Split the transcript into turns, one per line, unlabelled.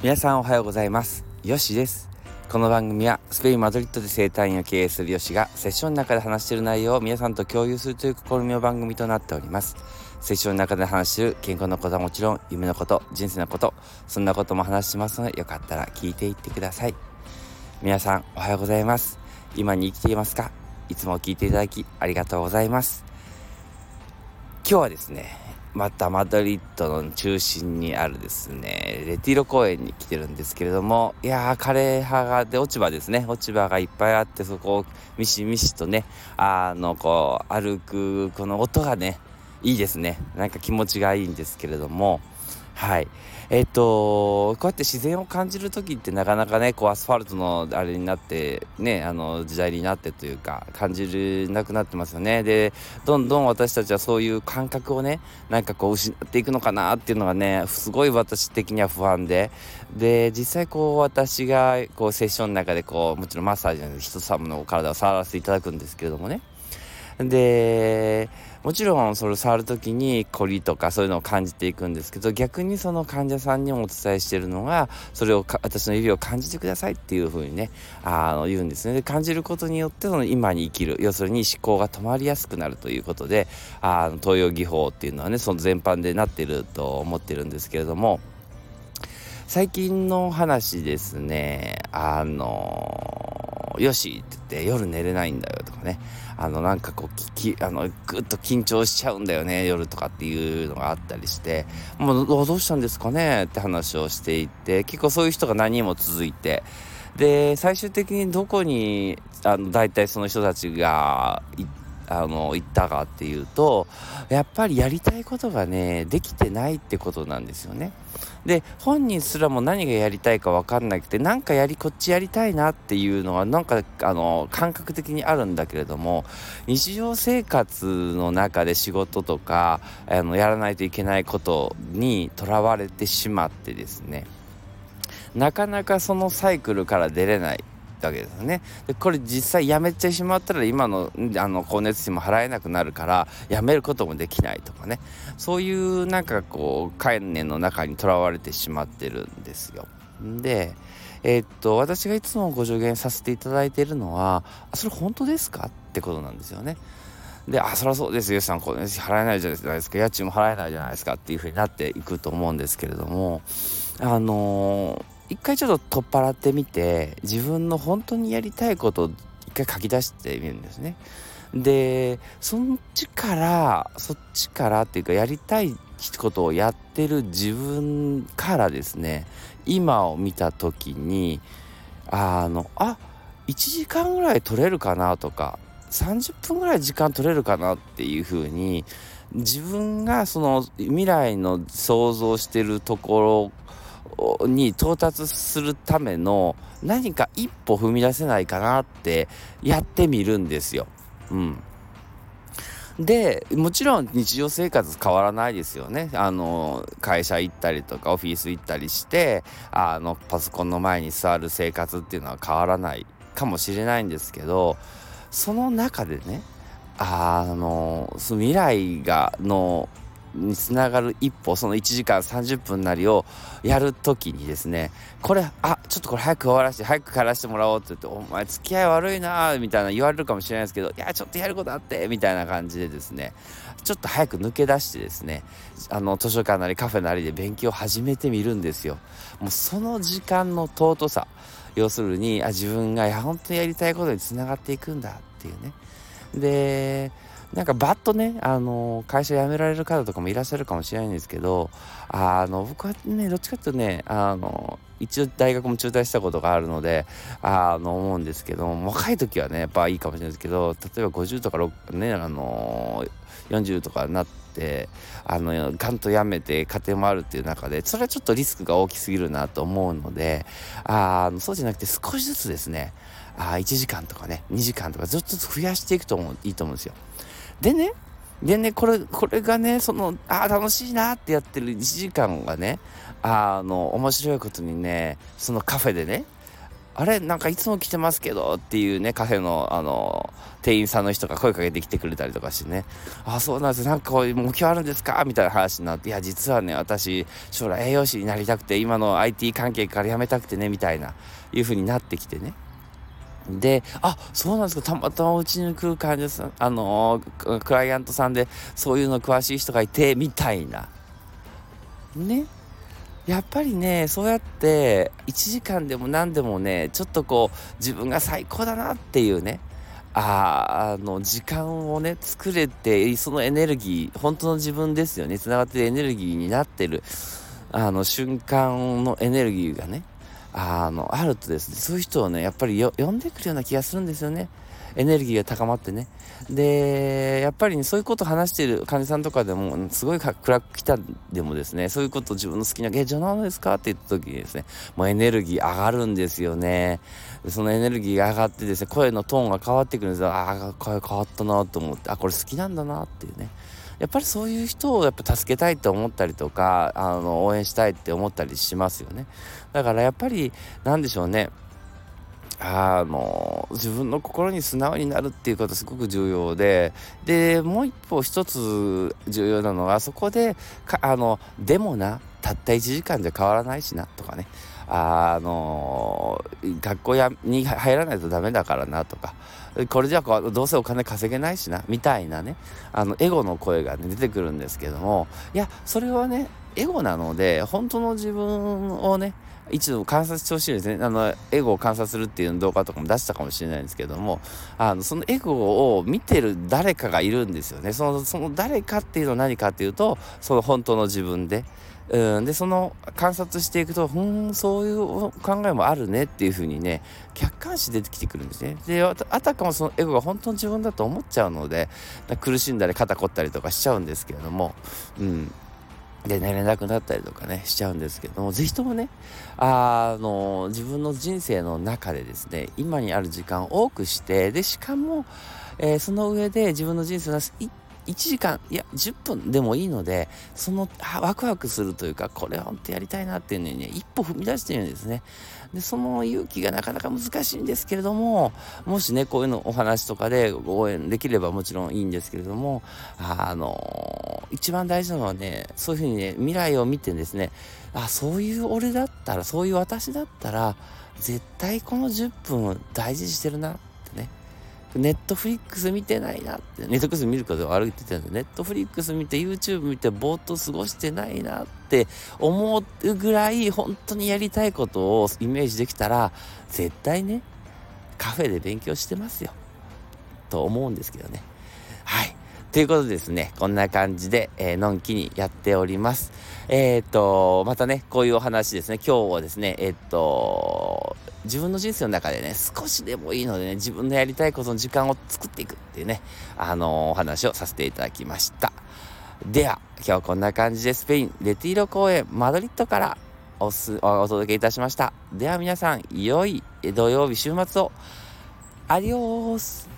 皆さんおはようございます。よしです。この番組はスペイン・マドリッドで生態院を経営するよしがセッションの中で話している内容を皆さんと共有するという試みの番組となっております。セッションの中で話している健康のことはもちろん夢のこと人生のことそんなことも話しますのでよかったら聞いていってください。皆さんおはようございます。今に生きていますか？いつも聞いていただきありがとうございます。今日はですねまたマドリッドの中心にあるですね、レティロ公園に来てるんですけれども、いやー、枯葉が、で、落ち葉ですね、落ち葉がいっぱいあって、そこをミシミシとね、あの、こう、歩く、この音がね、いいですね。なんか気持ちがいいんですけれども、はい。えっ、と、こうやって自然を感じる時ってなかなかね、こうアスファルトのあれになって、ね、あの時代になってというか、感じるなくなってますよね。で、どんどん私たちはそういう感覚をね、なんかこう失っていくのかなっていうのがね、すごい私的には不安で、で、実際こう私がこうセッションの中でこう、もちろんマッサージの人様のお体を触らせていただくんですけれどもね、で、もちろんそれ触る時に凝りとかそういうのを感じていくんですけど逆にその患者さんにもお伝えしてるのがそれを私の指を感じてくださいっていうふうにねあの言うんですね。で感じることによってその今に生きる要するに思考が止まりやすくなるということであの東洋技法っていうのはねその全般でなってると思ってるんですけれども最近の話ですねあのよしって言って夜寝れないんだよとかね。あのなんかこうきあのぐっと緊張しちゃうんだよね夜とかっていうのがあったりして。もうどうしたんですかねって話をしていて結構そういう人が何人も続いて。で最終的にどこにあの大体その人たちが行ってあの言ったかっていうとやっぱりやりたいことがねできてないってことなんですよね。で本人すらも何がやりたいか分かんなくてなんかやりこっちやりたいなっていうのはなんかあの感覚的にあるんだけれども日常生活の中で仕事とかあのやらないといけないことにとらわれてしまってですねなかなかそのサイクルから出れないたわけですね。でこれ実際やめてしまったら今のあの光熱費も払えなくなるからやめることもできないとかねそういうなんかこう概念の中にとらわれてしまってるんですよ。でえー、っと私がいつもご助言させていただいているのは「それ本当ですか?」ってことなんですよね。で、あ、そりゃそうですよ、さん、これ払えないじゃないですか、家賃も払えないじゃないですかっていうふうになっていくと思うんですけれども、あのー一回ちょっと取っ払ってみて自分の本当にやりたいことを一回書き出してみるんですね。でそっちからそっちからっていうかやりたいことをやってる自分からですね今を見た時にあのあ1時間ぐらい取れるかなとか30分ぐらい時間取れるかなっていうふうに自分がその未来の想像してるところに到達するための何か一歩踏み出せないかなってやってみるんですよ。うん。で、もちろん日常生活変わらないですよね。あの、会社行ったりとかオフィス行ったりして、あの、パソコンの前に座る生活っていうのは変わらないかもしれないんですけど、その中でね、あの、未来が、の、につながる一歩その1時間30分なりをやるときにですねこれあちょっとこれ早く終わらせて早く帰らせてもらおうって言ってお前付き合い悪いなみたいな言われるかもしれないですけどいやちょっとやることあってみたいな感じでですねちょっと早く抜け出してですねあの図書館なりカフェなりで勉強を始めてみるんですよ。もうその時間の尊さ要するにあ自分がいや本当にやりたいことにつながっていくんだっていうね。でなんかバッとね、あの会社辞められる方とかもいらっしゃるかもしれないんですけど、あの、僕はね、どっちかっていうとね、あの、一応大学も中退したことがあるので、あの、思うんですけど、若い時はね、やっぱいいかもしれないですけど、例えば50とか6、ね、あの、40とかになって、あの、ガンと辞めて家庭もあるっていう中で、それはちょっとリスクが大きすぎるなと思うので、あ、そうじゃなくて少しずつですね、あ1時間とかね、2時間とかずっと増やしていくと思う、いいと思うんですよ。でね、でね、これ、これがね、その、ああ、楽しいなってやってる1時間がね、あの、面白いことにね、そのカフェでね、あれなんかいつも来てますけどっていうね、カフェの、あの、店員さんの人が声かけてきてくれたりとかしてね、あ、そうなんですなんかこういう目標あるんですかみたいな話になって、いや、実はね、私、将来栄養士になりたくて、今の IT 関係から辞めたくてね、みたいな、いう風になってきてね。で、あ、そうなんですか、たまたまうちに来る患者さん、あのー、クライアントさんで、そういうの詳しい人がいて、みたいな。ね。やっぱりね、そうやって1時間でも何でもね、ちょっとこう自分が最高だなっていうね、ああの時間をね作れてそのエネルギー本当の自分ですよねつながってるエネルギーになってるあの瞬間のエネルギーがねあのあるとですねそういう人をねやっぱり呼んでくるような気がするんですよね。エネルギーが高まってね。で、やっぱり、ね、そういうことを話している患者さんとかでも、すごい暗く来たでもですね、そういうこと自分の好きな、え、じゃあ何ですか？って言った時にですね、もうエネルギー上がるんですよね。そのエネルギーが上がってですね、声のトーンが変わってくるんですよ。ああ、声変わったなと思って、あ、これ好きなんだなっていうね。やっぱりそういう人をやっぱ助けたいと思ったりとか、あの、応援したいって思ったりしますよね。だからやっぱり、なんでしょうね。あの自分の心に素直になるっていうことすごく重要ででもう一歩一つ重要なのはそこであのでもなたった1時間じゃ変わらないしなとかねあの学校やに入らないとダメだからなとかこれじゃどうせお金稼げないしなみたいなねあのエゴの声が、ね、出てくるんですけどもいやそれはねエゴなので本当の自分をね一度観察してほしいですね。あの、エゴを観察するっていう動画とかも出したかもしれないんですけども、あの、そのエゴを見てる誰かがいるんですよね。その、その誰かっていうのは何かっていうと、その本当の自分で。うん、で、その観察していくと、ふん、そういう考えもあるねっていうふうにね、客観視出てきてくるんですね。で、あたかもそのエゴが本当の自分だと思っちゃうので、苦しんだり肩凝ったりとかしちゃうんですけれども、うん。で寝れなくなったりとかねしちゃうんですけども是非ともねあの自分の人生の中でですね今にある時間を多くしてでしかも、えー、その上で自分の人生の1時間いや10分でもいいのでそのワクワクするというかこれ本当やりたいなっていうのにね一歩踏み出してるんですね。でその勇気がなかなか難しいんですけれどももしねこういうのお話とかでご応援できればもちろんいいんですけれどもあの一番大事なのはねそういうふうにね未来を見てですねあそういう俺だったらそういう私だったら絶対この10分大事にしてるなネットフリックス見てないなって、ネットフリックス見ること悪いって言ってたんで、ネットフリックス見て YouTube 見てぼーっと過ごしてないなって思うぐらい本当にやりたいことをイメージできたら、絶対ね、カフェで勉強してますよ。と思うんですけどね。はい。ということでですね、こんな感じで、えー、のんきにやっております。えー、っと、またね、こういうお話ですね、今日はですね、えー、っと、自分の人生の中でね、少しでもいいのでね、自分のやりたいことの時間を作っていくっていうね、あのー、お話をさせていただきました。では、今日こんな感じでスペイン、レティーロ公園、マドリッドからおすお届けいたしました。では皆さん、良い土曜日週末を。アディオース